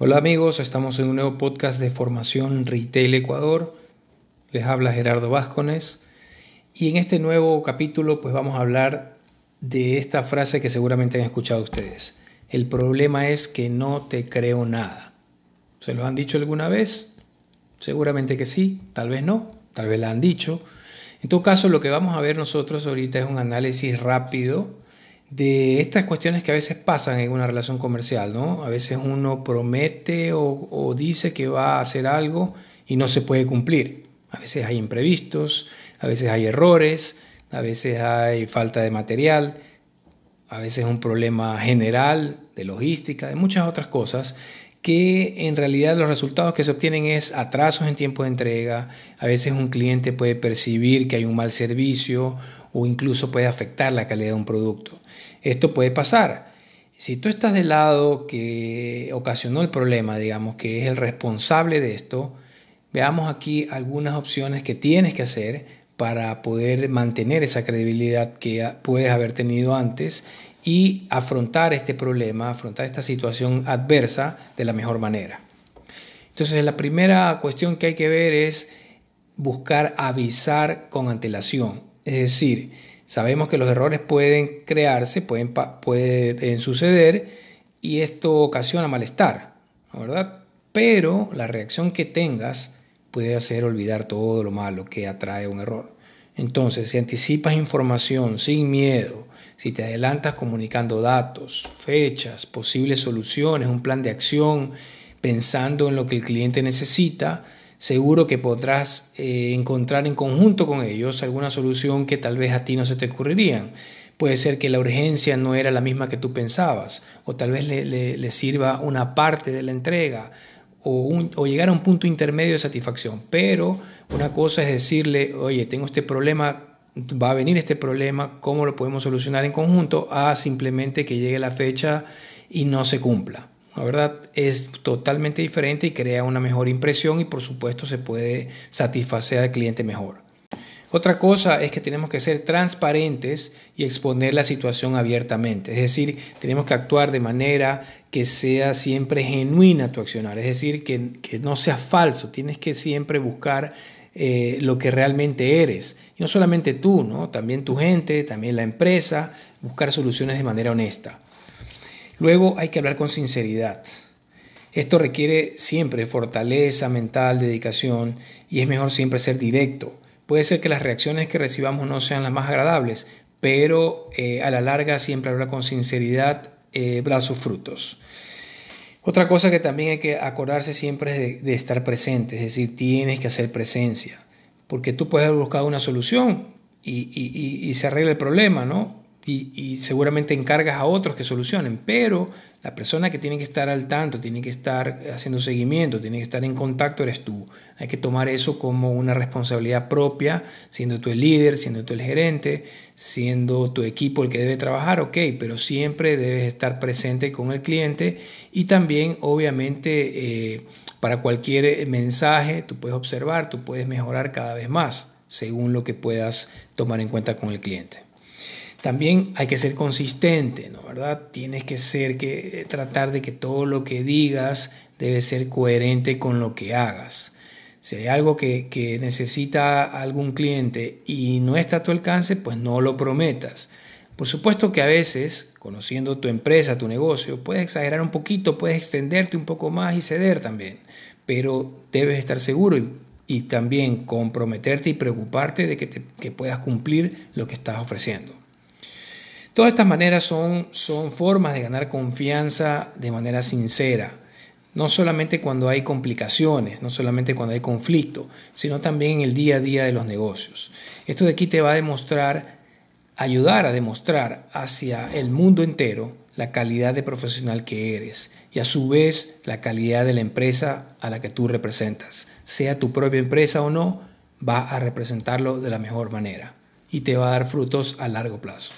Hola amigos, estamos en un nuevo podcast de formación Retail Ecuador. Les habla Gerardo Vázquez y en este nuevo capítulo pues vamos a hablar de esta frase que seguramente han escuchado ustedes. El problema es que no te creo nada. ¿Se lo han dicho alguna vez? Seguramente que sí, tal vez no, tal vez la han dicho. En todo caso, lo que vamos a ver nosotros ahorita es un análisis rápido de estas cuestiones que a veces pasan en una relación comercial, ¿no? A veces uno promete o, dice que va a hacer algo y no se puede cumplir. A veces hay imprevistos, a veces hay errores, a veces hay falta de material, a veces un problema general de logística, de muchas otras cosas que en realidad los resultados que se obtienen es atrasos en tiempo de entrega, a veces un cliente puede percibir que hay un mal servicio o incluso puede afectar la calidad de un producto. Esto puede pasar. Si tú estás del lado que ocasionó el problema, digamos, que es el responsable de esto, veamos aquí algunas opciones que tienes que hacer para poder mantener esa credibilidad que puedes haber tenido antes y afrontar este problema, afrontar esta situación adversa de la mejor manera. Entonces, la primera cuestión que hay que ver es buscar avisar con antelación. Es decir, sabemos que los errores pueden crearse, pueden, pueden suceder y esto ocasiona malestar, ¿verdad? Pero la reacción que tengas puede hacer olvidar todo lo malo que atrae un error. Entonces, si anticipas información sin miedo, si te adelantas comunicando datos, fechas, posibles soluciones, un plan de acción, pensando en lo que el cliente necesita, seguro que podrás eh, encontrar en conjunto con ellos alguna solución que tal vez a ti no se te ocurriría. Puede ser que la urgencia no era la misma que tú pensabas, o tal vez le, sirva una parte de la entrega, o, llegar a un punto intermedio de satisfacción. Pero una cosa es decirle, oye, tengo este problema, va a venir este problema, ¿cómo lo podemos solucionar en conjunto? A simplemente que llegue la fecha y no se cumpla. La verdad es totalmente diferente y crea una mejor impresión y por supuesto se puede satisfacer al cliente mejor. Otra cosa es que tenemos que ser transparentes y exponer la situación abiertamente. Es decir, tenemos que actuar de manera que sea siempre genuina tu accionar. Es decir, que, no sea falso. Tienes que siempre buscar eh, lo que realmente eres. Y no solamente tú, ¿no? también tu gente, también la empresa, buscar soluciones de manera honesta. Luego hay que hablar con sinceridad. Esto requiere siempre fortaleza mental, dedicación y es mejor siempre ser directo. Puede ser que las reacciones que recibamos no sean las más agradables, pero eh, a la larga siempre hablar con sinceridad eh, sus frutos. Otra cosa que también hay que acordarse siempre es de, estar presente, es decir, tienes que hacer presencia, porque tú puedes haber buscado una solución y, y se arregla el problema, ¿no? Y, seguramente encargas a otros que solucionen, pero la persona que tiene que estar al tanto, tiene que estar haciendo seguimiento, tiene que estar en contacto, eres tú. Hay que tomar eso como una responsabilidad propia, siendo tú el líder, siendo tú el gerente, siendo tu equipo el que debe trabajar, ok, pero siempre debes estar presente con el cliente y también, obviamente, eh, para cualquier mensaje, tú puedes observar, tú puedes mejorar cada vez más según lo que puedas tomar en cuenta con el cliente. También hay que ser consistente, ¿no? ¿verdad? Tienes que ser que tratar de que todo lo que digas debe ser coherente con lo que hagas. Si hay algo que, que necesita algún cliente y no está a tu alcance, pues no lo prometas. Por supuesto que a veces, conociendo tu empresa, tu negocio, puedes exagerar un poquito, puedes extenderte un poco más y ceder también, pero debes estar seguro y, y también comprometerte y preocuparte de que, que puedas cumplir lo que estás ofreciendo. Todas estas maneras son, son formas de ganar confianza de manera sincera, no solamente cuando hay complicaciones, no solamente cuando hay conflicto, sino también en el día a día de los negocios. Esto de aquí te va a demostrar, ayudar a demostrar hacia el mundo entero la calidad de profesional que eres y a su vez la calidad de la empresa a la que tú representas. Sea tu propia empresa o no, va a representarlo de la mejor manera y te va a dar frutos a largo plazo.